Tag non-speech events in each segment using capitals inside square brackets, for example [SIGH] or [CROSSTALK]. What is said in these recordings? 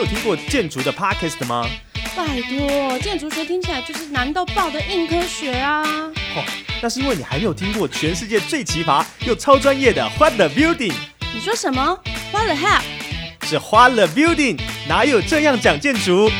有听过建筑的 Podcast 吗？拜托，建筑学听起来就是难到爆的硬科学啊！哦，那是因为你还没有听过全世界最奇葩又超专业的 What the Building。你说什么？What the hell？是 What the Building，哪有这样讲建筑？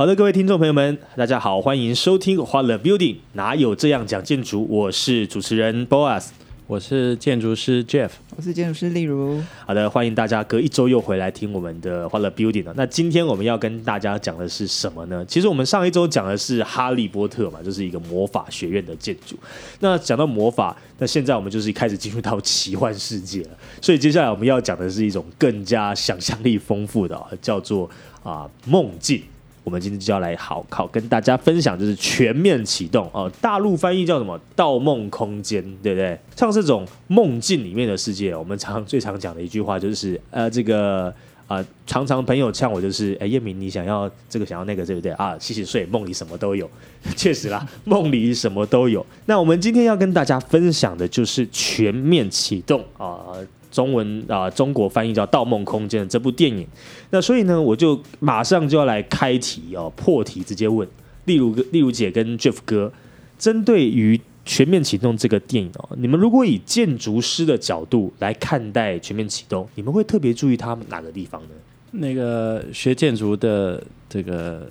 好的，各位听众朋友们，大家好，欢迎收听《花了 Building》，哪有这样讲建筑？我是主持人 Boas，我是建筑师 Jeff，我是建筑师例如。好的，欢迎大家隔一周又回来听我们的《花了 Building》了。那今天我们要跟大家讲的是什么呢？其实我们上一周讲的是哈利波特嘛，就是一个魔法学院的建筑。那讲到魔法，那现在我们就是开始进入到奇幻世界了。所以接下来我们要讲的是一种更加想象力丰富的，叫做啊梦境。我们今天就要来好好跟大家分享，就是全面启动哦。大陆翻译叫什么《盗梦空间》，对不对？像这种梦境里面的世界，我们常最常讲的一句话就是，呃，这个啊，常常朋友呛我就是，哎，叶明，你想要这个，想要那个，对不对啊？洗洗睡，梦里什么都有，[LAUGHS] 确实啦，[LAUGHS] 梦里什么都有。那我们今天要跟大家分享的就是全面启动啊。中文啊，中国翻译叫《盗梦空间》的这部电影，那所以呢，我就马上就要来开题哦，破题直接问，例如例如姐跟 Jeff 哥，针对于全面启动这个电影哦，你们如果以建筑师的角度来看待全面启动，你们会特别注意他们哪个地方呢？那个学建筑的这个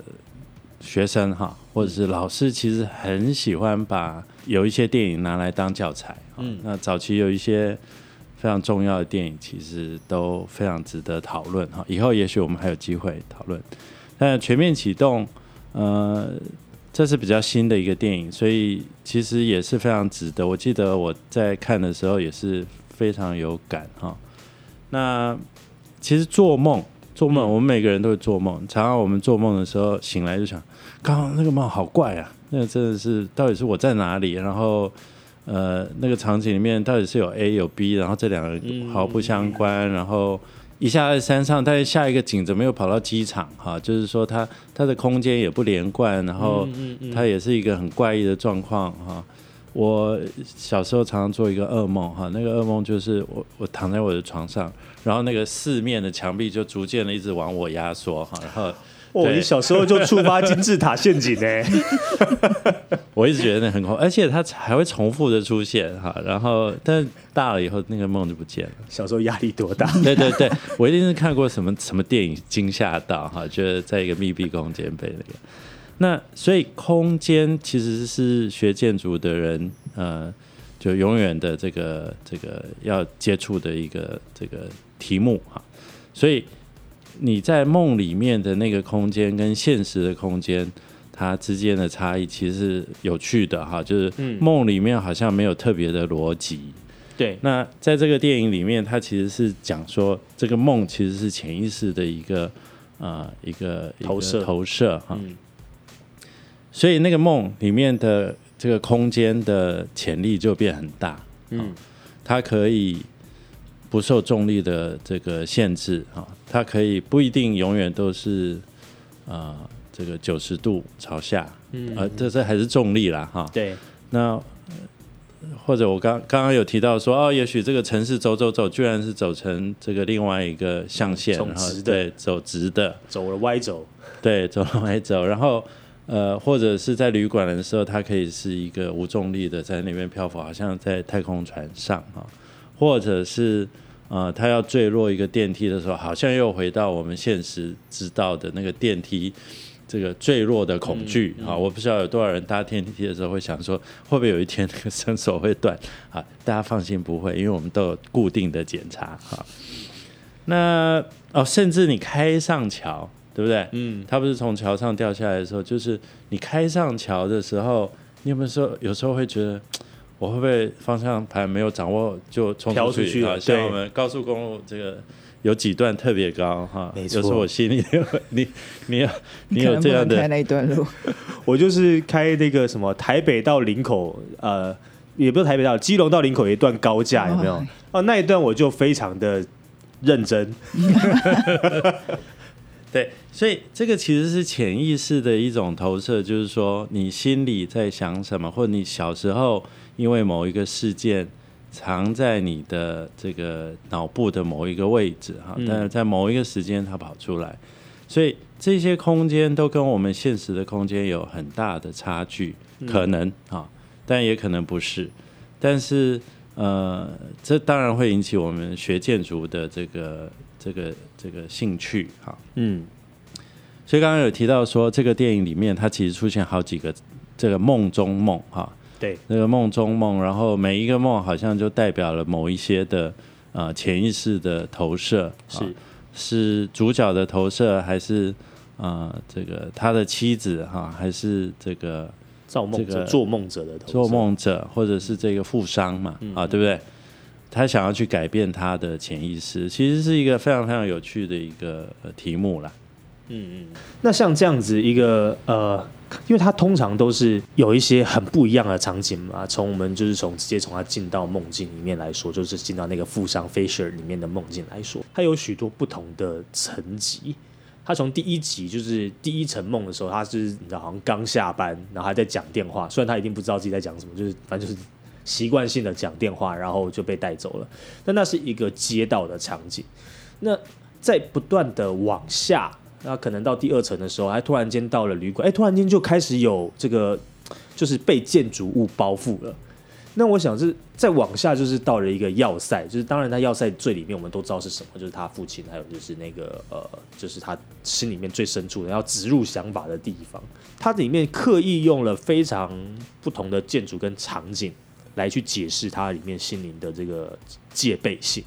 学生哈，或者是老师，其实很喜欢把有一些电影拿来当教材。嗯，那早期有一些。非常重要的电影，其实都非常值得讨论哈。以后也许我们还有机会讨论。但全面启动，呃，这是比较新的一个电影，所以其实也是非常值得。我记得我在看的时候也是非常有感哈。那其实做梦，做梦，我们每个人都会做梦。常常我们做梦的时候醒来就想，刚刚那个梦好怪啊，那真的是到底是我在哪里？然后。呃，那个场景里面到底是有 A 有 B，然后这两个毫不相关，然后一下在山上，但是下一个景怎么又跑到机场？哈，就是说它它的空间也不连贯，然后它也是一个很怪异的状况哈。我小时候常常做一个噩梦哈，那个噩梦就是我我躺在我的床上，然后那个四面的墙壁就逐渐的一直往我压缩哈，然后。哦，你小时候就触发金字塔陷阱呢？[LAUGHS] 我一直觉得那很恐怖，而且它还会重复的出现哈。然后，但大了以后那个梦就不见了。小时候压力多大？[LAUGHS] 对对对，我一定是看过什么什么电影惊吓到哈，觉得在一个密闭空间被那个。那所以空间其实是学建筑的人呃，就永远的这个这个要接触的一个这个题目哈，所以。你在梦里面的那个空间跟现实的空间，它之间的差异其实是有趣的哈，就是梦里面好像没有特别的逻辑。对，那在这个电影里面，它其实是讲说这个梦其实是潜意识的一个啊一个投射投射哈。所以那个梦里面的这个空间的潜力就变很大。嗯，它可以。不受重力的这个限制啊，它可以不一定永远都是啊这个九十度朝下，嗯，呃，这这还是重力啦哈。对，那或者我刚刚刚有提到说哦，也许这个城市走走走，居然是走成这个另外一个象限，然后对走直的，走了歪走，对，走了歪走，然后呃，或者是在旅馆的时候，它可以是一个无重力的在那边漂浮，好像在太空船上啊。或者是呃，他要坠落一个电梯的时候，好像又回到我们现实知道的那个电梯这个坠落的恐惧啊！我不知道有多少人搭电梯的时候会想说，会不会有一天那个绳索会断啊？大家放心，不会，因为我们都有固定的检查哈。那哦，甚至你开上桥，对不对？嗯，他不是从桥上掉下来的时候，就是你开上桥的时候，你有没有说有时候会觉得？我会不会方向盘没有掌握就冲出去啊？像我们高速公路这个有几段特别高哈，没错，就是我心里你你有你有这样的开那一段路，[LAUGHS] 我就是开那个什么台北到林口，呃，也不是台北到基隆到林口有一段高架，有没有？哦，那一段我就非常的认真。[LAUGHS] 对，所以这个其实是潜意识的一种投射，就是说你心里在想什么，或者你小时候因为某一个事件藏在你的这个脑部的某一个位置哈，但是在某一个时间它跑出来，所以这些空间都跟我们现实的空间有很大的差距，可能啊，但也可能不是，但是呃，这当然会引起我们学建筑的这个这个这个兴趣哈。嗯。所以刚刚有提到说，这个电影里面它其实出现好几个这个梦中梦哈，对，那个梦中梦，然后每一个梦好像就代表了某一些的呃潜意识的投射，是。啊是主角的投射，还是呃这个他的妻子哈，还是这个造梦者、这个做梦者的投射。做梦者，或者是这个富商嘛啊，对不对？他想要去改变他的潜意识，其实是一个非常非常有趣的一个呃题目啦。嗯嗯。那像这样子一个呃，因为它通常都是有一些很不一样的场景嘛，从我们就是从直接从他进到梦境里面来说，就是进到那个富商 Fisher 里面的梦境来说，它有许多不同的层级。他从第一集就是第一层梦的时候，他是你知道好像刚下班，然后还在讲电话，虽然他一定不知道自己在讲什么，就是反正就是习惯性的讲电话，然后就被带走了。但那是一个街道的场景，那在不断的往下，那可能到第二层的时候，还突然间到了旅馆，哎，突然间就开始有这个就是被建筑物包覆了。那我想是再往下，就是到了一个要塞，就是当然他要塞最里面我们都知道是什么，就是他父亲，还有就是那个呃，就是他心里面最深处的要植入想法的地方。它里面刻意用了非常不同的建筑跟场景来去解释它里面心灵的这个戒备性。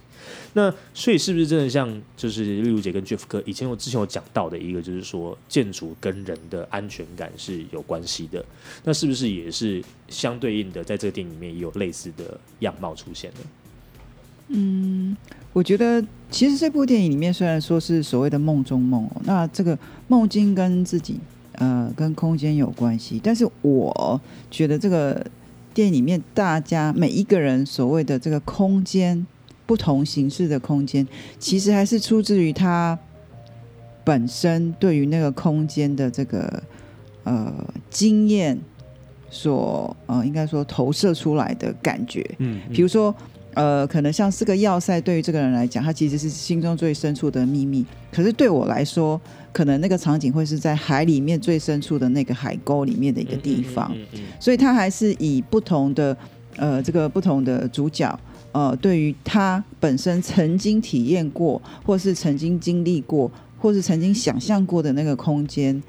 那所以是不是真的像就是例如姐跟 Jeff 哥以前我之前有讲到的一个，就是说建筑跟人的安全感是有关系的。那是不是也是相对应的，在这个电影里面也有类似的样貌出现呢？我觉得其实这部电影里面虽然说是所谓的梦中梦哦，那这个梦境跟自己呃跟空间有关系，但是我觉得这个电影里面大家每一个人所谓的这个空间不同形式的空间，其实还是出自于他本身对于那个空间的这个呃经验所呃应该说投射出来的感觉，嗯，比如说，呃，可能像四个要塞，对于这个人来讲，他其实是心中最深处的秘密。可是对我来说，可能那个场景会是在海里面最深处的那个海沟里面的一个地方。嗯嗯所以他还是以不同的呃这个不同的主角，呃，对于他本身曾经体验过，或是曾经经历过，或是曾经想象过的那个空间。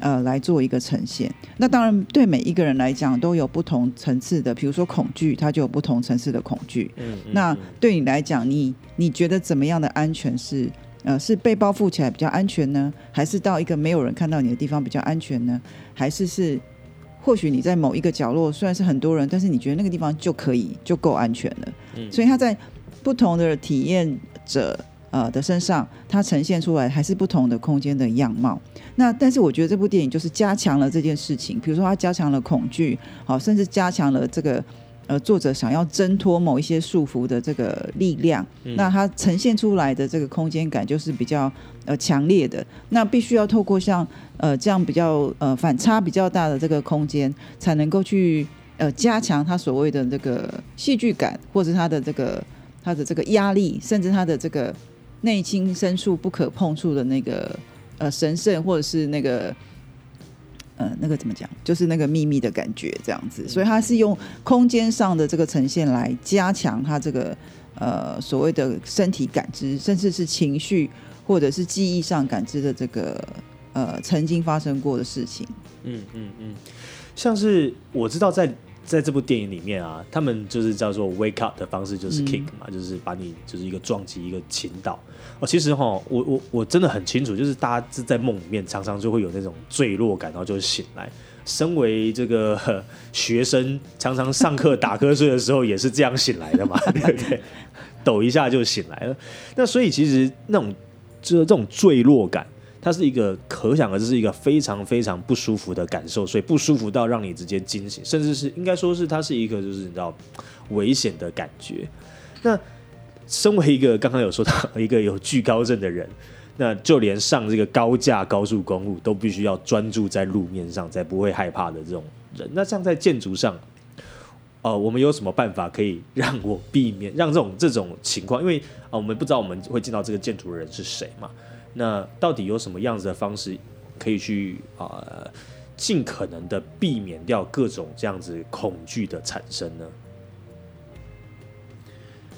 呃，来做一个呈现。那当然，对每一个人来讲都有不同层次的，比如说恐惧，它就有不同层次的恐惧。嗯嗯那对你来讲，你你觉得怎么样的安全是呃是被包覆起来比较安全呢，还是到一个没有人看到你的地方比较安全呢？还是是或许你在某一个角落虽然是很多人，但是你觉得那个地方就可以就够安全了。嗯所以他在不同的体验者呃的身上，它呈现出来还是不同的空间的样貌。那但是我觉得这部电影就是加强了这件事情，比如说它加强了恐惧，好，甚至加强了这个呃作者想要挣脱某一些束缚的这个力量。那它呈现出来的这个空间感就是比较呃强烈的。那必须要透过像呃这样比较呃反差比较大的这个空间，才能够去呃加强它所谓的这个戏剧感，或者它的这个它的这个压力，甚至它的这个内心深处不可碰触的那个呃神圣，或者是那个。呃，那个怎么讲？就是那个秘密的感觉，这样子。所以它是用空间上的这个呈现来加强它这个呃所谓的身体感知，甚至是情绪或者是记忆上感知的这个呃曾经发生过的事情。嗯嗯嗯，像是我知道在在这部电影里面啊，他们就是叫做 wake up 的方式，就是嗯 kick 嘛，就是把你就是一个撞击一个倾倒。哦，其实哈，我我我真的很清楚，就是大家是在梦里面常常就会有那种坠落感，然后就醒来。身为这个 [LAUGHS] 学生，常常上课打瞌睡的时候也是这样醒来的嘛，[LAUGHS] 对不对？抖一下就醒来了。那所以其实那种就是这种坠落感，它是一个可想而知是一个非常非常不舒服的感受，所以不舒服到让你直接惊醒，甚至是应该说是它是一个就是你知道危险的感觉。那身为一个刚刚有说到一个有惧高症的人，那就连上这个高架高速公路都必须要专注在路面上，才不会害怕的这种人。那像在建筑上，呃，我们有什么办法可以让我避免让这种这种情况？因为啊、我们不知道我们会见到这个建筑的人是谁嘛？那到底有什么样子的方式可以去啊、呃尽可能的避免掉各种这样子恐惧的产生呢？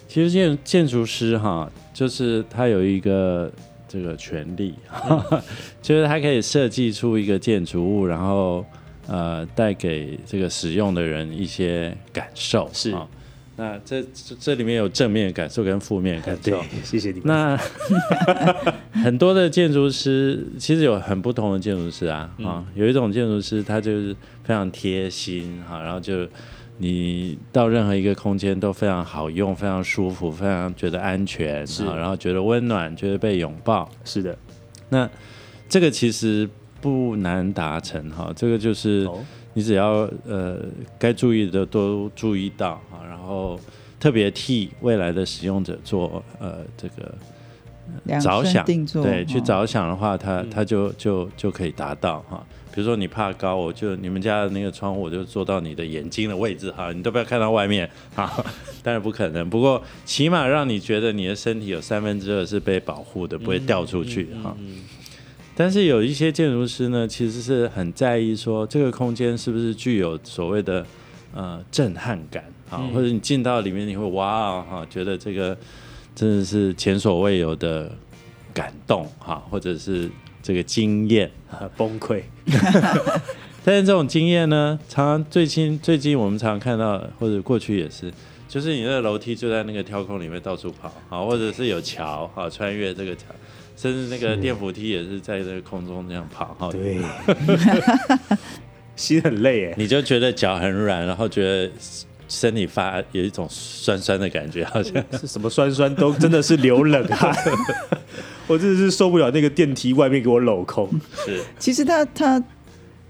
其实建建筑师哈，就是他有一个这个权利，[LAUGHS] 就是他可以设计出一个建筑物，然后呃带给这个使用的人一些感受。是啊那这这这里面有正面感受跟负面的感对受。，谢谢你们。那 [LAUGHS] 很多的建筑师其实有很不同的建筑师啊啊，有一种建筑师他就是非常贴心哈，然后就你到任何一个空间都非常好用，非常舒服，非常觉得安全是啊，然后觉得温暖，觉得被拥抱。是的，那这个其实不难达成哈，这个就是哦，你只要呃该注意的都注意到啊，然后特别替未来的使用者做呃这个着想对，去哦着想的话，它嗯它就就就可以达到哈。比如说你怕高，我就你们家的那个窗户，我就做到你的眼睛的位置哈，你都不要看到外面哈。[LAUGHS] 当然不可能，不过起码让你觉得你的身体有三分之二是被保护的，不会掉出去哈。嗯但是有一些建筑师呢，其实是很在意说这个空间是不是具有所谓的呃震撼感啊，嗯。或者你进到里面你会哇哦哈，觉得这个真的是前所未有的感动哈，或者是这个经验。啊 [LAUGHS] 崩溃，[LAUGHS] 但是这种经验呢，常常最近最近我们常常看到，或者过去也是，就是你那个楼梯就在那个跳空里面到处跑，啊，或者是有桥，啊，穿越这个桥，甚至那个电扶梯也是在这个空中这样跑，哈，对，[LAUGHS] 心很累哎。你就觉得脚很软，然后觉得身体发有一种酸酸的感觉，好像。[LAUGHS] 是什么酸酸都真的是流冷汗，[LAUGHS] 我真的是受不了那个电梯外面给我镂空。是。其实它它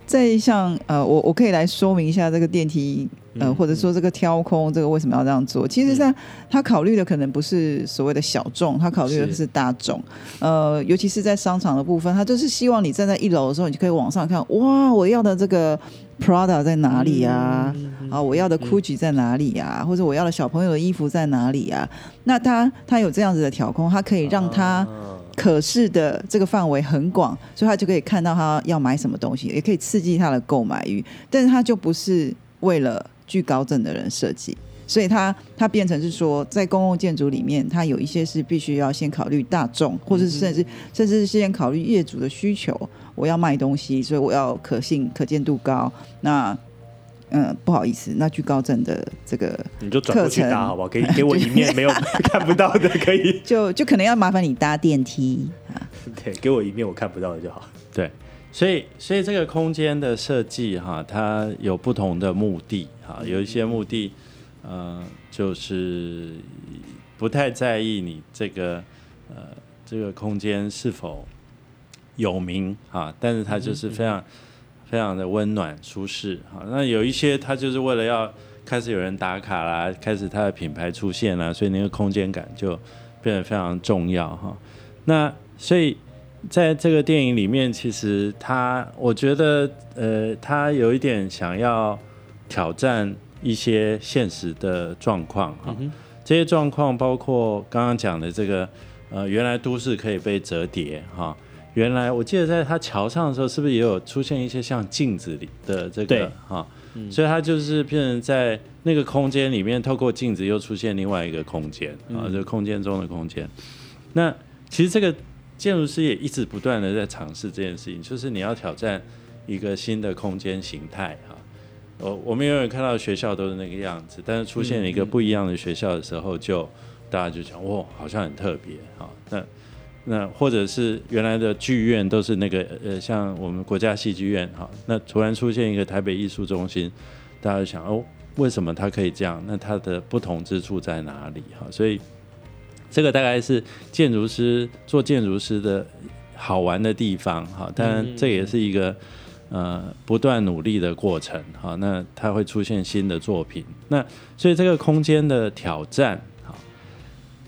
在像呃，我我可以来说明一下这个电梯呃，嗯或者说这个挑空这个为什么要这样做？其实上，他考虑的可能不是所谓的小众，他考虑的是是大众。呃，尤其是在商场的部分，他就是希望你站在一楼的时候，你就可以往上看，哇，我要的这个 Prada 在哪里啊？啊，我要的 Gucci 在哪里呀、或者我要的小朋友的衣服在哪里呀、那他他有这样子的调控，他可以让他啊可视的这个范围很广，所以他就可以看到他要买什么东西，也可以刺激他的购买欲。但是他就不是为了惧高症的人设计，所以他他变成是说，在公共建筑里面，他有一些是必须要先考虑大众，或者是甚至甚至是先考虑业主的需求。我要卖东西，所以我要可信、可见度高。那嗯，不好意思，那惧高症的这个你就转过去搭好不好？可以给我一面 [LAUGHS] 没有 [LAUGHS] 看不到的，可以就就可能要麻烦你搭电梯啊。[LAUGHS] 对，给我一面我看不到的就好。对，所以所以这个空间的设计哈，它有不同的目的哈，有一些目的呃就是不太在意你这个呃这个空间是否有名啊，但是它就是非常、非常的温暖舒适哈。那有一些它就是为了要开始有人打卡啦，开始它的品牌出现啦，所以那个空间感就变得非常重要哈。那所以在这个电影里面，其实他我觉得呃，他有一点想要挑战一些现实的状况哈。这些状况包括刚刚讲的这个呃，原来都市可以被折叠哈。原来我记得在他桥上的时候，是不是也有出现一些像镜子里的这个哈？所以它就是变成在那个空间里面，透过镜子又出现另外一个空间啊，这个空间中的空间。那其实这个建筑师也一直不断的在尝试这件事情，就是你要挑战一个新的空间形态哈。我我们永远看到学校都是那个样子，但是出现一个不一样的学校的时候就，大家就讲哇，好像很特别哈。那那或者是原来的剧院都是那个呃，像我们国家戏剧院哈，那突然出现一个台北艺术中心，大家就想哦，为什么它可以这样？那它的不同之处在哪里哈？所以这个大概是建筑师做建筑师的好玩的地方哈，当然这也是一个呃不断努力的过程哈。那它会出现新的作品，那所以这个空间的挑战哈，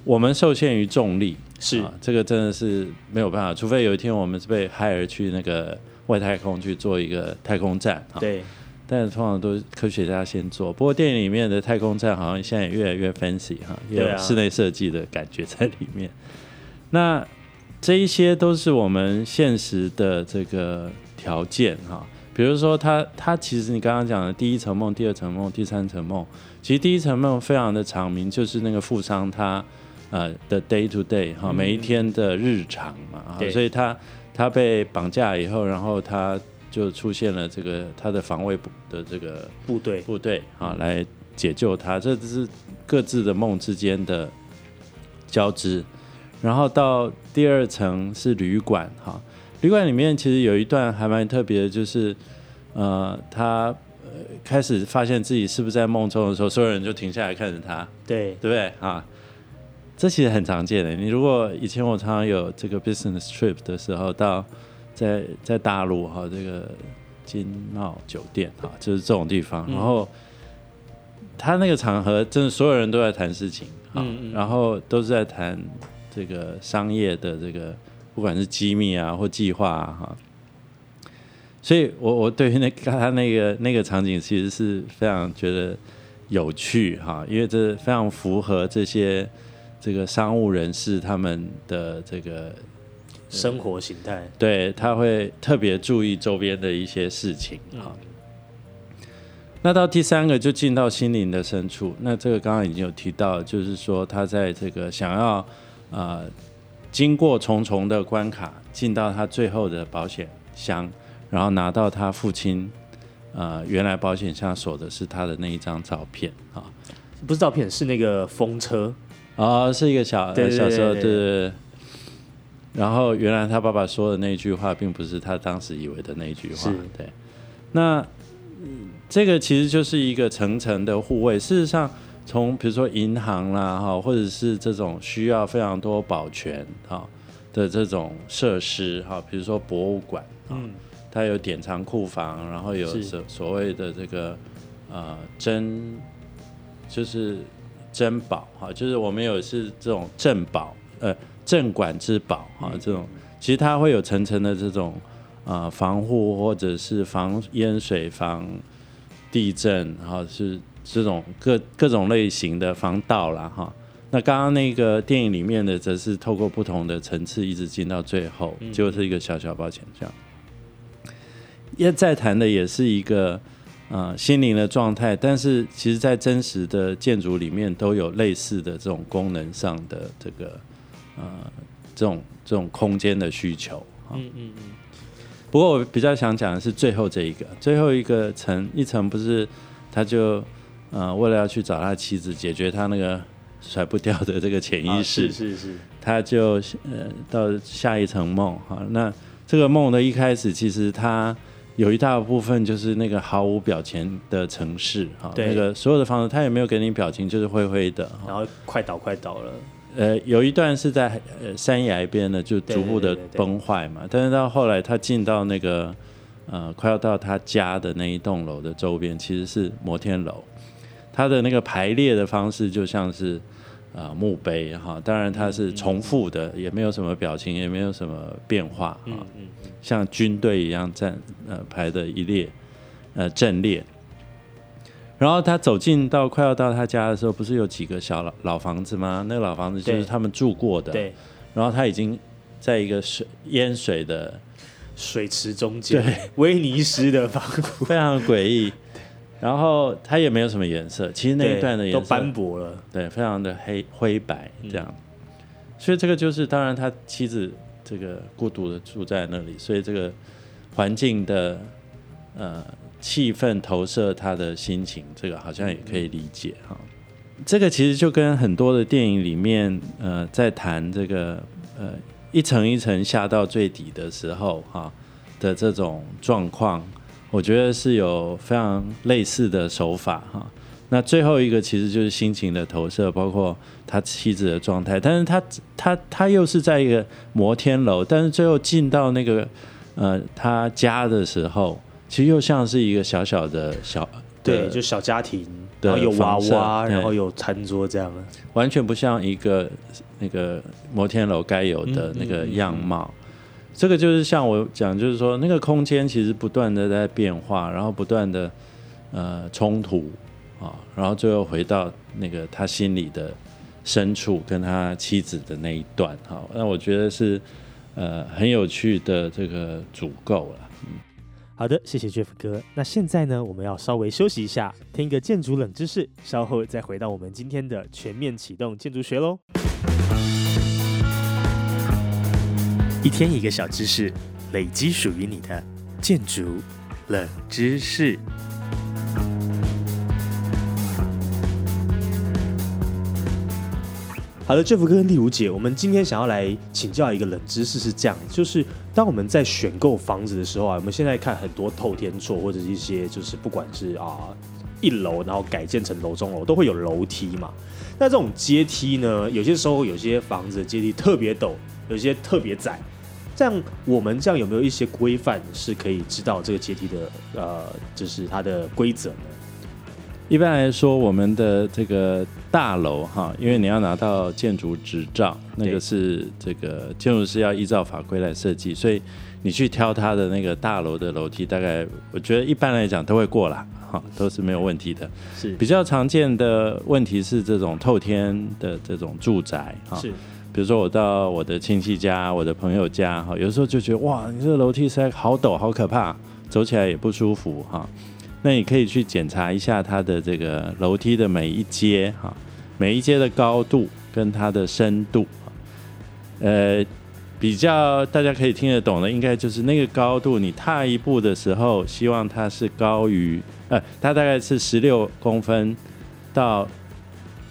我们受限于重力是啊，这个真的是没有办法，除非有一天我们是被海尔去那个外太空去做一个太空站啊。对，但是通常都是科学家先做。不过电影里面的太空站好像现在也越来越 fancy 哈，有室内设计的感觉在里面。那这一些都是我们现实的这个条件哈。比如说它，它其实你刚刚讲的第一层梦、第二层梦、第三层梦，其实第一层梦非常的长明，就是那个富商他呃的 day to day 哈，每一天的日常嘛，啊所以他他被绑架以后，然后他就出现了这个他的防卫部的这个部队部队啊，来解救他，这只是各自的梦之间的交织。然后到第二层是旅馆哈，旅馆里面其实有一段还蛮特别的，就是呃，他呃开始发现自己是不是在梦中的时候，所有人就停下来看着他，对对不对啊？这其实很常见的。你如果以前我常常有这个 business trip 的时候，到在在大陆哈，这个金茂酒店哈，就是这种地方，然后他那个场合，真的所有人都在谈事情然后都是在谈这个商业的这个，不管是机密啊或计划啊哈。所以我我对于那他那个那个场景其实是非常觉得有趣哈，因为这非常符合这些这个商务人士他们的这个生活形态，对，他会特别注意周边的一些事情啊。那到第三个就进到心灵的深处，那这个刚刚已经有提到，就是说他在这个想要呃经过重重的关卡，进到他最后的保险箱，然后拿到他父亲呃原来保险箱锁的是他的那一张照片啊。不是照片，是那个风车，哦，是一个小小时候，对。然后原来他爸爸说的那句话，并不是他当时以为的那句话。对，那、嗯这个其实就是一个层层的护卫。事实上，从比如说银行啦，哈，或者是这种需要非常多保全哈的这种设施哈，比如说博物馆，嗯，它有典藏库房，然后有所所谓的这个呃珍，就是珍宝哈，就是我们有是这种镇宝呃镇馆之宝哈，这种其实它会有层层的这种呃防护或者是防淹水、防地震哈，是这种各各种类型的防盗啦哈。那刚刚那个电影里面的，则是透过不同的层次一直进到最后，就是一个小小保险箱。也在谈的也是一个呃心灵的状态，但是其实，在真实的建筑里面都有类似的这种功能上的这个呃这种这种空间的需求。嗯嗯嗯，不过我比较想讲的是最后这一个，最后一个层一层不是他就呃为了要去找他妻子解决他那个甩不掉的这个潜啊意识，是是是，他就呃到下一层梦哈。那这个梦的一开始，其实它有一大部分就是那个毫无表情的城市哈，对那个所有的房子它也没有给你表情，就是灰灰的。然后快倒快倒了，呃，有一段是在呃山崖边的，就逐步的对对对对崩坏嘛。但是到后来，他进到那个呃快要到他家的那一栋楼的周边，其实是摩天楼。它的那个排列的方式就像是啊、呃墓碑哈，当然它是重复的，也没有什么表情，也没有什么变化啊。像军队一样站呃排的一列呃阵列。然后他走进到快要到他家的时候，不是有几个小老老房子吗？那个老房子就是他们住过的。对，然后他已经在一个水淹水的，水池中间，对威尼斯的房屋，[LAUGHS] 非常诡异。然后它也没有什么颜色，其实那一段的颜色斑驳了，对，非常的黑灰白这样。所以这个就是，当然他妻子这个孤独的住在那里，所以这个环境的呃气氛投射他的心情，这个好像也可以理解哈。这个其实就跟很多的电影里面呃在谈这个呃一层一层下到最底的时候哈的这种状况，我觉得是有非常类似的手法哈。那最后一个其实就是心情的投射，包括他妻子的状态，但是他他他又是在一个摩天楼，但是最后进到那个呃他家的时候，其实又像是一个小小的小对，就小家庭，的然后有娃娃，然后有餐桌这样。完全不像一个那个摩天楼该有的嗯那个嗯嗯样貌。这个就是像我讲，就是说那个空间其实不断的在变化，然后不断的呃冲突啊，然后最后回到那个他心里的深处，跟他妻子的那一段哈。那我觉得是呃很有趣的这个足够了。好的，谢谢 Jeff 哥。那现在呢，我们要稍微休息一下，听一个建筑冷知识，稍后再回到我们今天的全面启动建筑学喽。一天一个小知识，累积属于你的建筑冷知识。好的，Jeff 哥跟丽如姐，我们今天想要来请教一个冷知识，是这样，就是当我们在选购房子的时候啊，我们现在看很多透天厝或者是一些就是不管是啊一楼然后改建成楼中楼，都会有楼梯嘛。那这种阶梯呢，有些时候有些房子的阶梯特别陡，有些特别窄。这样我们这样有没有一些规范是可以知道这个阶梯的呃，就是它的规则呢？一般来说，我们的这个大楼哈，因为你要拿到建筑执照，那个是这个建筑师要依照法规来设计，所以你去挑它的那个大楼的楼梯，大概我觉得一般来讲都会过啦，哈，都是没有问题的。是比较常见的问题是这种透天的这种住宅哈，是比如说我到我的亲戚家、我的朋友家哈，有时候就觉得哇，你这个楼梯实在好陡、好可怕，走起来也不舒服哈。那你可以去检查一下它的这个楼梯的每一阶哈，每一阶的高度跟它的深度。呃，比较大家可以听得懂的，应该就是那个高度，你踏一步的时候，希望它是高于呃，它大概是十六公分到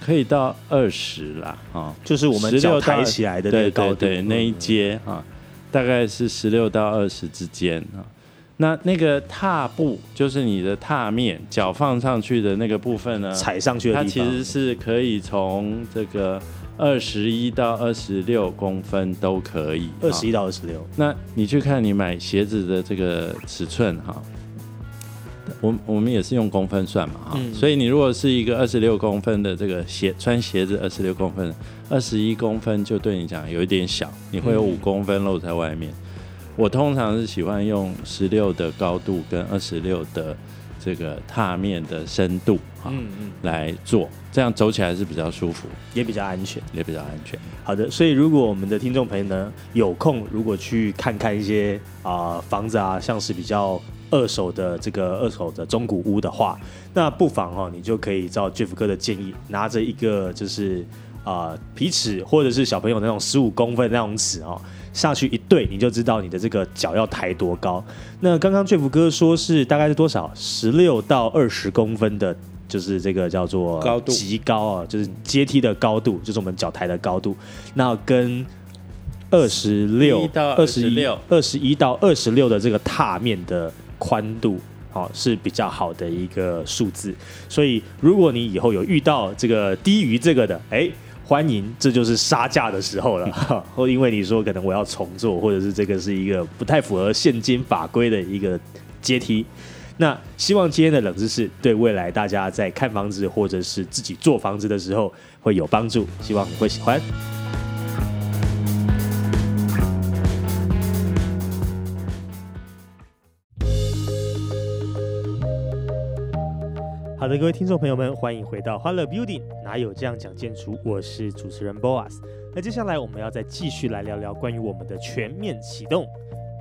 可以到二十啦啊。就是我们16脚抬起来的那对个高度，对对，那一嗯阶啊，大概是十六到二十之间啊。那那个踏步就是你的踏面，脚放上去的那个部分呢，踩上去的它其实是可以从这个二十一到二十六公分都可以。二十一。一到二十六，那你去看你买鞋子的这个尺寸哈，我我们也是用公分算嘛哈，嗯所以你如果是一个二十六公分的这个鞋穿鞋子二十六公分，二十一公分就对你讲有一点小，你会有嗯五公分露在外面。我通常是喜欢用十六的高度跟二十六的这个踏面的深度哈、嗯嗯，来做，这样走起来是比较舒服，也比较安全。也比较安全。好的，所以如果我们的听众朋友呢有空，如果去看看一些啊、房子啊，像是比较二手的这个二手的中古屋的话，那不妨哦，你就可以照 Jeff 哥的建议，拿着一个就是啊、皮尺或者是小朋友那种十五公分的那种尺哦，下去一对，你就知道你的这个脚要抬多高。那刚刚 Jeff 哥说是大概是多少？十六到二十公分的。就是这个叫做高度极高啊，就是阶梯的高度，就是我们脚抬的高度。那跟二十六到二十一二十一到二十六的这个踏面的宽度，好、是比较好的一个数字。所以如果你以后有遇到这个低于这个的，哎。欢迎，这就是杀价的时候了，[LAUGHS] 或因为你说可能我要重做，或者是这个是一个不太符合现金法规的一个阶梯，那希望今天的冷知识对未来大家在看房子或者是自己做房子的时候会有帮助，希望你会喜欢。好的，各位听众朋友们，欢迎回到欢乐 Building，哪有这样讲建筑？我是主持人 Boas。那接下来我们要再继续来聊聊关于我们的全面启动。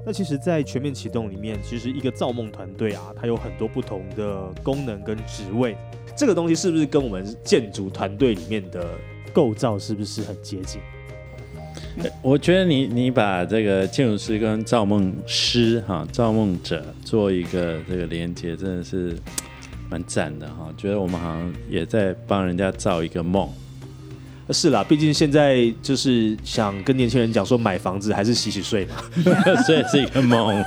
那其实，在全面启动里面，其实一个造梦团队啊，它有很多不同的功能跟职位。这个东西是不是跟我们建筑团队里面的构造是不是很接近？我觉得你你把这个建筑师跟造梦师哈、造梦者做一个这个连接，真的是蛮赞的哈、觉得我们好像也在帮人家造一个梦。是啦，毕竟现在就是想跟年轻人讲说，买房子还是洗洗睡嘛。[LAUGHS] 所以是一个梦。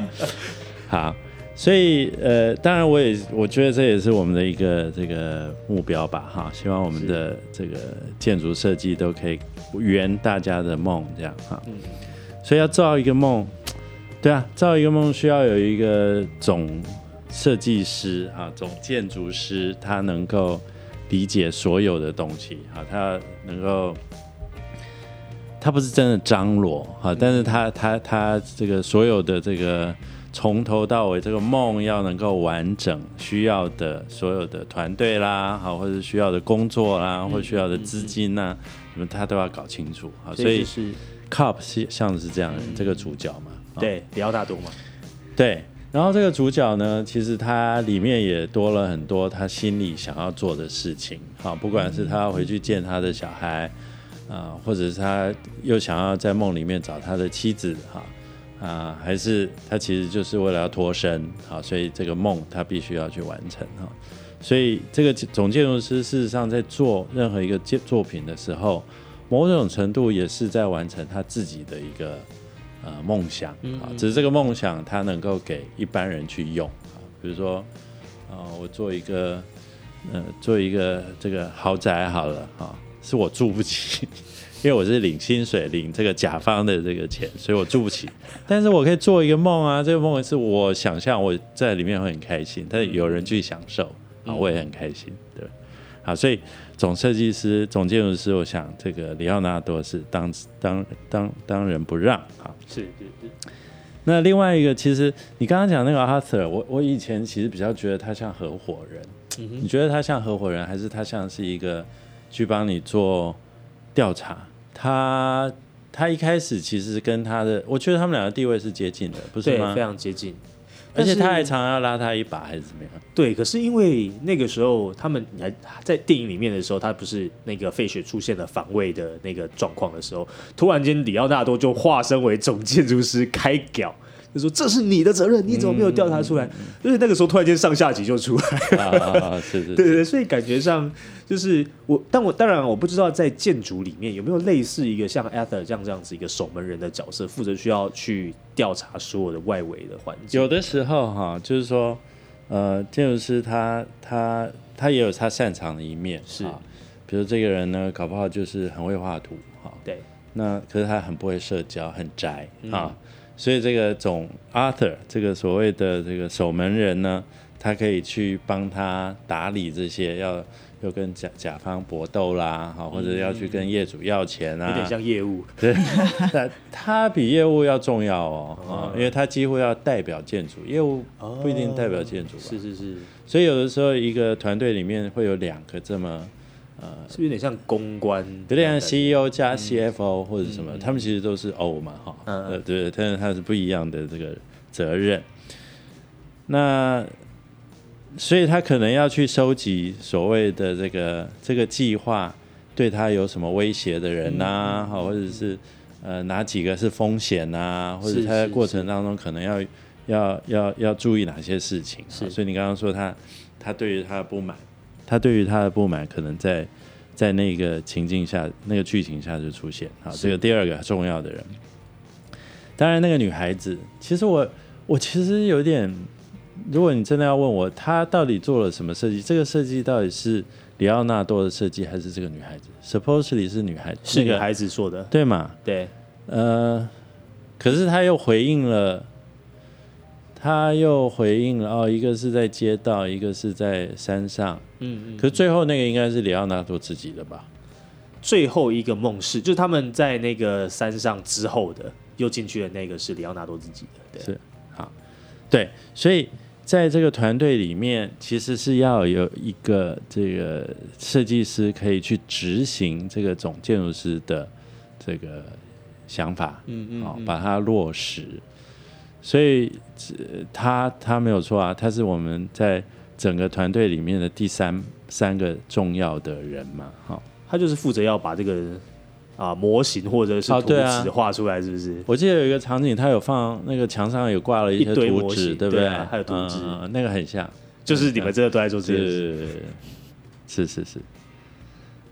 [LAUGHS] 好，所以呃，当然我也我觉得这也是我们的一个这个目标吧，哈，希望我们的这个建筑设计都可以圆大家的梦，这样哈。嗯所以要造一个梦，对啊，造一个梦需要有一个总设计师啊，总建筑师，他能够理解所有的东西啊，他能够，他不是真的张罗啊，但是他他他这个所有的这个从头到尾这个梦要能够完整，需要的所有的团队啦，好，或者需要的工作啦，或者需要的资金呐，什么他都要搞清楚啊，所以是 Cup 是像是这样的这个主角嘛，啊。对里奥纳多嘛，对，然后这个主角呢，其实他里面也多了很多他心里想要做的事情，好，不管是他要回去见他的小孩，啊、或者是他又想要在梦里面找他的妻子，哈，啊、还是他其实就是为了要脱身，好，所以这个梦他必须要去完成，哈，所以这个总建筑师事实上在做任何一个建作品的时候，某种程度也是在完成他自己的一个呃梦想啊，只是这个梦想它能够给一般人去用啊，比如说呃，我做一个呃做一个这个豪宅好了啊，是我住不起。因为我是领薪水、领这个甲方的这个钱，所以我住不起。但是我可以做一个梦啊，这个梦是我想象我在里面会很开心，但是有人去享受啊，我也很开心，对。好，所以总设计师、总建筑师，我想这个里奥纳多是当当当当仁不让啊。是是是，那另外一个，其实你刚刚讲那个 Arthur，我我以前其实比较觉得他像合伙人。你觉得他像合伙人，还是他像是一个去帮你做调查？他他一开始其实跟他的，我觉得他们两个地位是接近的，不是对，吗非？常接近。而且他还常常要拉他一把，还是怎么样？对，可是因为那个时候他们你还在电影里面的时候，他不是那个费雪出现了防卫的那个状况的时候，突然间里奥纳多就化身为总建筑师开屌。就说这是你的责任，你怎么没有调查出来？就是那个时候突然间上下级就出来，啊！是是对对对，所以感觉上就是我，但我当然我不知道在建筑里面有没有类似一个像 Arthur 这样这样子一个守门人的角色，负责需要去调查所有的外围的环境。有的时候哈，就是说，呃，建筑师他他他也有他擅长的一面，是。啊比如这个人呢，搞不好就是很会画图哈，对，那可是他很不会社交，很宅嗯。啊，所以这个总 Arthur 这个所谓的这个守门人呢，他可以去帮他打理这些，要要跟甲甲方搏斗啦，好，或者要去跟业主要钱啊，嗯有点像业务。对，[LAUGHS] 但他比业务要重要哦，啊，因为他几乎要代表建筑，业务不一定代表建筑吧。是是是，所以有的时候一个团队里面会有两个这么，是不是有点像公关？有点像 CEO 加 CFO 或者什么，他们其实都是 O 嘛，哈，嗯呃，对，但是他是不一样的这个责任。那所以他可能要去收集所谓的这个这个计划对他有什么威胁的人呐、好、或者是呃哪几个是风险呐、或者他在过程当中可能要要要要注意哪些事情。是。所以你刚刚说他他对于他的不满，他对于他的不满可能在在那个情境下、那个剧情下就出现。好，这个第二个重要的人。当然，那个女孩子，其实我我其实有点，如果你真的要问我，她到底做了什么设计？这个设计到底是里奥纳多的设计，还是这个女孩子？Supposedly 是女孩子，那个是女孩子说的，对吗？对，呃，可是他又回应了，他又回应了哦，一个是在街道，一个是在山上。嗯嗯。可是最后那个应该是里奥纳多自己的吧？最后一个梦是，就是他们在那个山上之后的，又进去的那个是里奥纳多自己的，对，是好对，所以在这个团队里面，其实是要有一个这个设计师可以去执行这个总建筑师的这个想法，嗯嗯好、把它落实。所以呃他他没有错啊，他是我们在整个团队里面的第三三个重要的人嘛，好、他就是负责要把这个啊模型或者是图纸画出来，是不是？我记得有一个场景，他有放那个墙上有挂了一些图纸，对不对？还有图纸那个很像。就是你们真的都在做这件事，是是是是。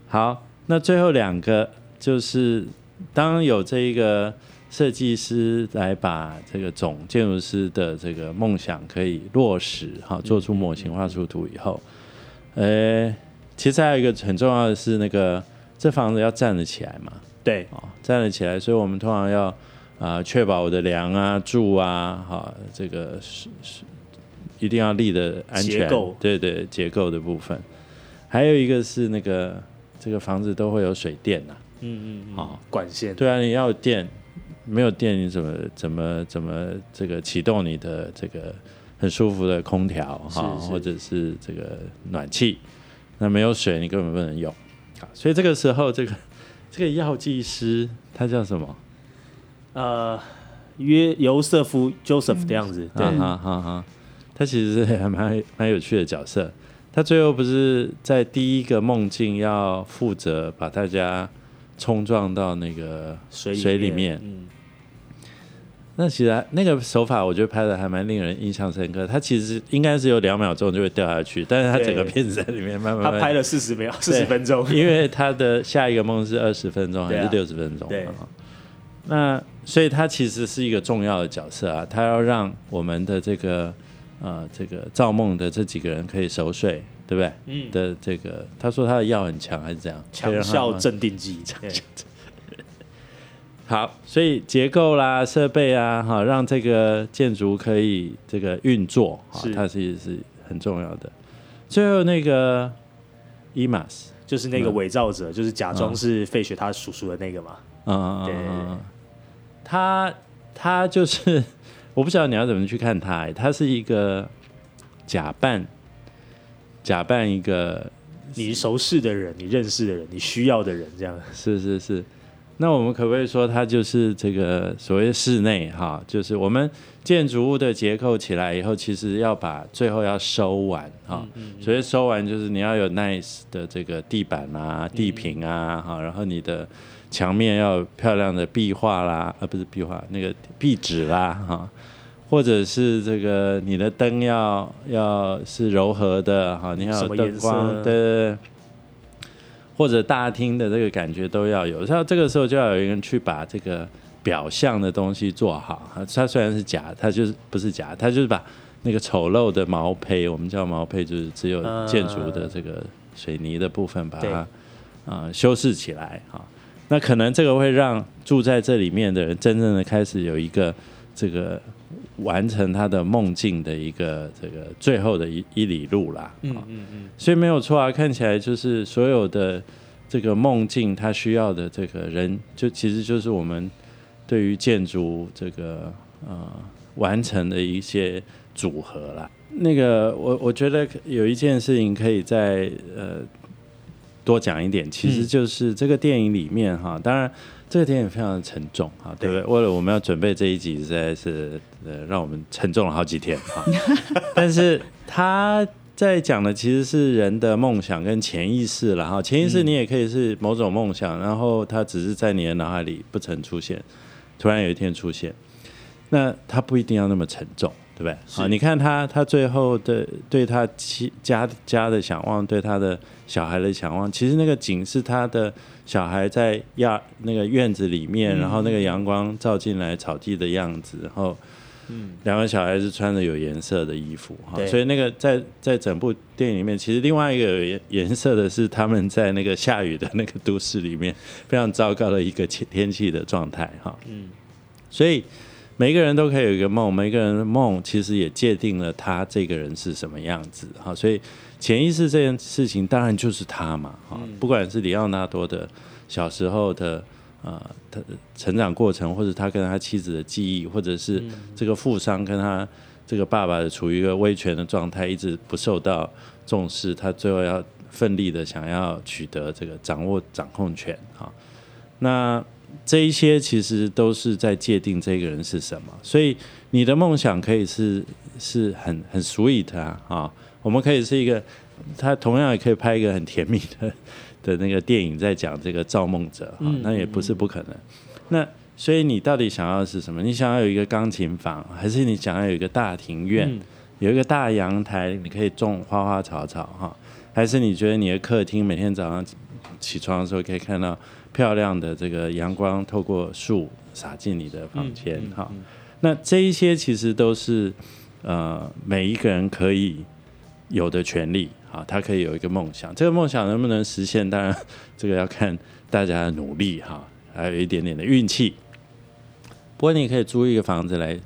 好，那最后两个就是，当有这一个设计师来把这个总建筑师的这个梦想可以落实，哈，做出模型、画出图以后，呃，其实还有一个很重要的是，那个这房子要站得起来嘛，对，哦，站得起来，所以我们通常要啊、确保我的梁啊、柱啊，哈、这个是是一定要立的安全。结构，对对，结构的部分。还有一个是那个这个房子都会有水电呐、嗯嗯嗯，好管线，对啊，你要有电，没有电你怎么怎么怎么这个启动你的这个很舒服的空调哈，是是或者是这个暖气？那没有水你根本不能用。好，所以这个时候这个 [LAUGHS] 这个药剂师他叫什么？呃，约尤瑟夫 Joseph 的样子，对啊，哈哈哈，他其实是还蛮蛮有趣的角色。他最后不是在第一个梦境要负责把大家冲撞到那个水水里面嗯，那其实那个手法，我觉得拍的还蛮令人印象深刻。他其实应该是有两秒钟就会掉下去，但是他整个片子在里面慢慢慢他拍了四十秒，四十分钟，因为他的下一个梦是二十分钟还是六十分钟？对啊那所以他其实是一个重要的角色啊，他要让我们的这个呃这个造梦的这几个人可以熟睡，对不对？嗯，的这个他说他的药很强还是怎样？强效镇定剂，对好，所以结构啦、设备啊，哈，让这个建筑可以这个运作，哈，它其实是很重要的。最后那个 EMAS，就是那个嗯。伪造者，就是假装嗯是费雪他叔叔的那个嘛，嗯对嗯嗯嗯，他他就是 [LAUGHS] 我不晓得你要怎么去看他、欸，他是一个假扮假扮一个你熟识的人，你认识的人，你需要的人，这样，是是是，那我们可不可以说它就是这个所谓室内哈，就是我们建筑物的结构起来以后，其实要把最后要收完哈。所以收完就是你要有 nice 的这个地板啊、地坪啊哈，然后你的墙面要有漂亮的壁画啦，啊不是壁画，那个壁纸啦哈。或者是这个你的灯要要是柔和的哈，你要有灯光，色对对对，或者大厅的这个感觉都要有。像这个时候就要有一个人去把这个表象的东西做好。它虽然是假，它就是不是假，它就是把那个丑陋的毛坯，我们叫毛坯，就是只有建筑的这个水泥的部分，把它啊、呃修饰起来啊。那可能这个会让住在这里面的人真正的开始有一个这个完成他的梦境的一个这个最后的一一里路啦。嗯啊嗯嗯，所以没有错啊，看起来就是所有的这个梦境，它需要的这个人，就其实就是我们对于建筑这个呃完成的一些组合啦。那个我我觉得有一件事情可以在呃多讲一点，其实就是这个电影里面哈，当然这个点也非常的沉重啊，对不对？为了我们要准备这一集，实在是呃让我们沉重了好几天啊。[LAUGHS] 但是他在讲的其实是人的梦想跟潜意识了哈，潜意识你也可以是某种梦想，然后它只是在你的脑海里不曾出现，突然有一天出现，那它不一定要那么沉重。对不对？好，你看他，他最后的对他妻家家的想望，对他的小孩的想望，其实那个景是他的小孩在亚那个院子里面，然后那个阳光照进来草地的样子，然后两个小孩子穿着有颜色的衣服哈，所以那个在在整部电影里面，其实另外一个有颜颜色的是他们在那个下雨的那个都市里面非常糟糕的一个天天气的状态哈，嗯，所以每个人都可以有一个梦，每个人的梦其实也界定了他这个人是什么样子哈，所以潜意识这件事情当然就是他嘛哈，不管是里奥纳多的小时候的。呃，他成长过程，或者他跟他妻子的记忆，或者是这个富商跟他这个爸爸的处于一个威权的状态，一直不受到重视，他最后要奋力的想要取得这个掌握掌控权哈。那这一些其实都是在界定这个人是什么，所以你的梦想可以是是很很 sweet 啊啊，我们可以是一个，他同样也可以拍一个很甜蜜的的那个电影，在讲这个造梦者哈，那也不是不可能。那所以你到底想要的是什么？你想要有一个钢琴房，还是你想要有一个大庭院，有一个大阳台，你可以种花花草草哈？还是你觉得你的客厅每天早上起床的时候可以看到漂亮的这个阳光透过树洒进你的房间哈？那这一些其实都是呃每一个人可以有的权利啊，他可以有一个梦想，这个梦想能不能实现，当然这个要看大家的努力哈，还有一点点的运气。不过你可以租一个房子来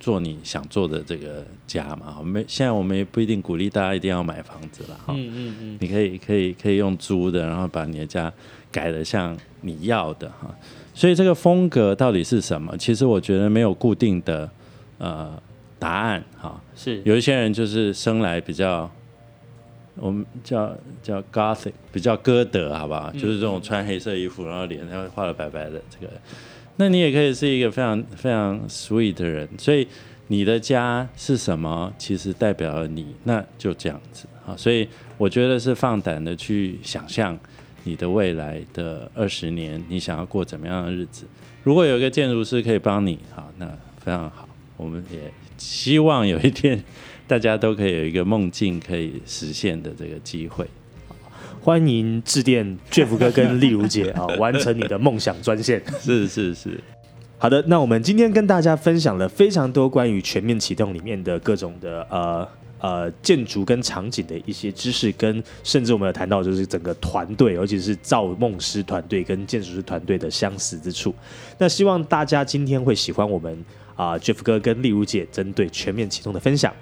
做你想做的这个家嘛。我们现在我们也不一定鼓励大家一定要买房子了哈，嗯嗯嗯，你可以可以可以用租的，然后把你的家改的像你要的哈。所以这个风格到底是什么？其实我觉得没有固定的呃答案哈。是有一些人就是生来比较，我们叫叫 gothic，比较歌德，好不好？就是这种穿黑色衣服，然后脸上画的白白的这个。那你也可以是一个非常非常 sweet 的人，所以你的家是什么，其实代表了你，那就这样子啊。所以我觉得是放胆的去想象你的未来的二十年，你想要过怎么样的日子。如果有一个建筑师可以帮你，好，那非常好。我们也希望有一天大家都可以有一个梦境可以实现的这个机会。欢迎致电 Jeff 哥跟丽如姐啊，[LAUGHS] 完成你的梦想专线。是是是，好的，那我们今天跟大家分享了非常多关于全面启动里面的各种的呃呃建筑跟场景的一些知识，跟甚至我们有谈到就是整个团队，尤其是造梦师团队跟建筑师团队的相似之处。那希望大家今天会喜欢我们啊、Jeff 哥跟丽如姐针对全面启动的分享。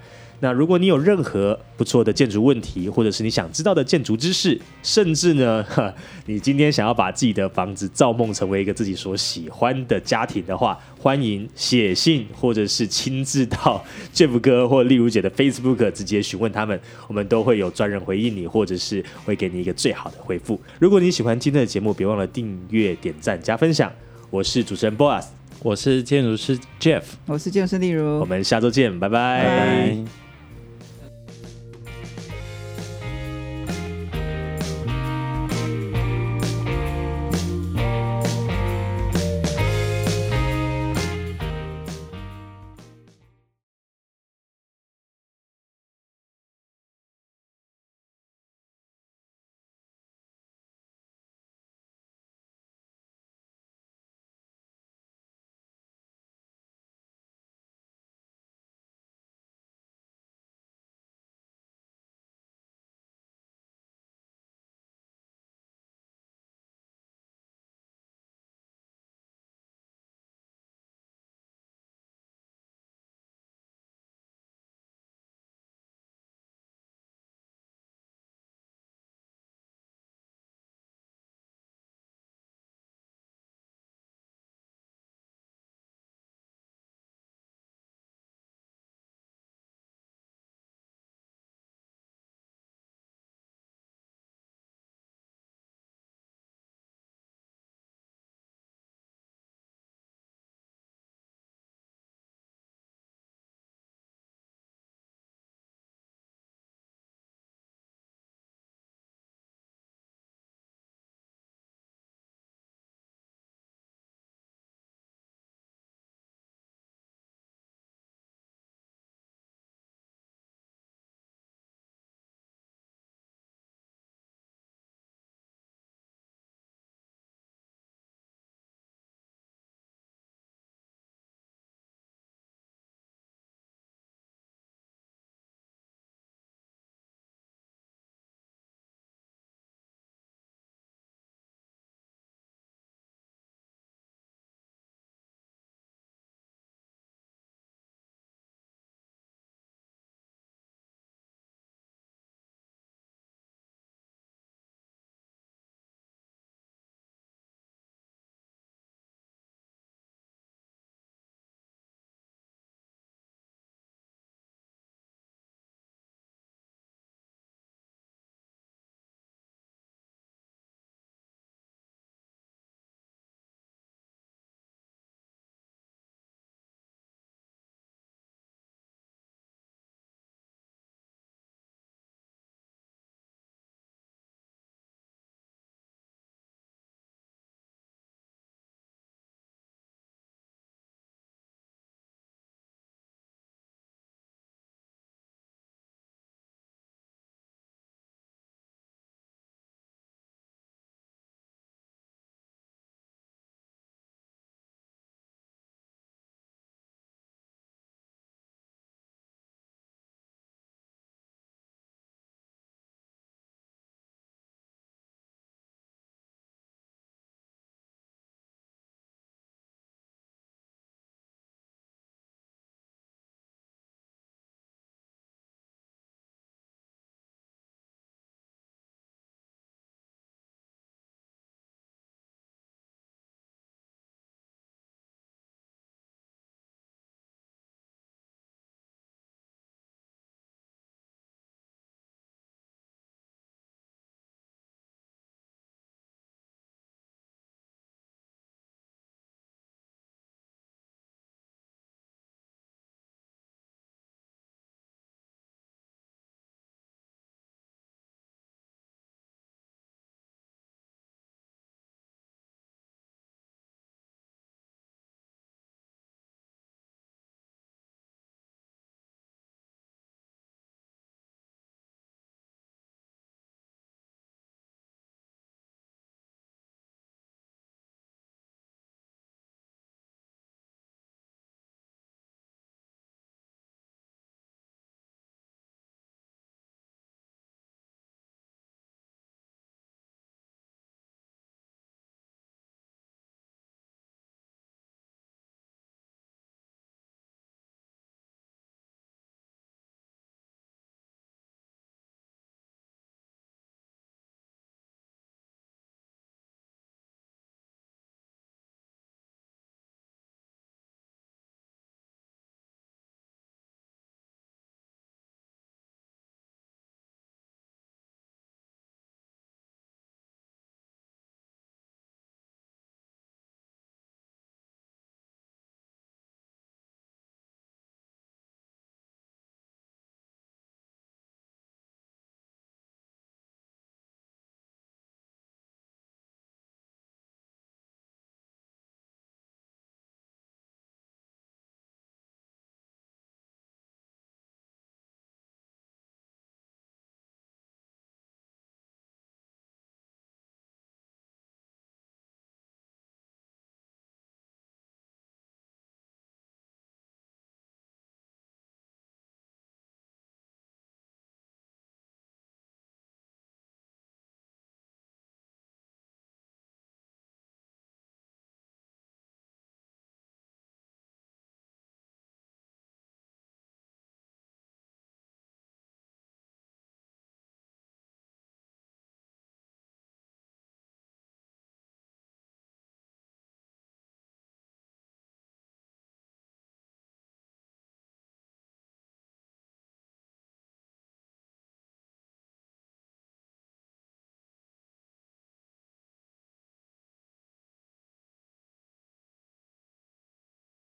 那如果你有任何不错的建筑问题，或者是你想知道的建筑知识，甚至呢，哈你今天想要把自己的房子造梦成为一个自己所喜欢的家庭的话，欢迎写信或者是亲自到 [LAUGHS] Jeff 哥或丽如姐的 Facebook 直接询问他们，我们都会有专人回应你，或者是会给你一个最好的回复。如果你喜欢今天的节目，别忘了订阅、点赞、加分享。我是主持人 Boss，我是建筑师 Jeff，我是建筑师例如我，们下周见，拜拜拜拜拜。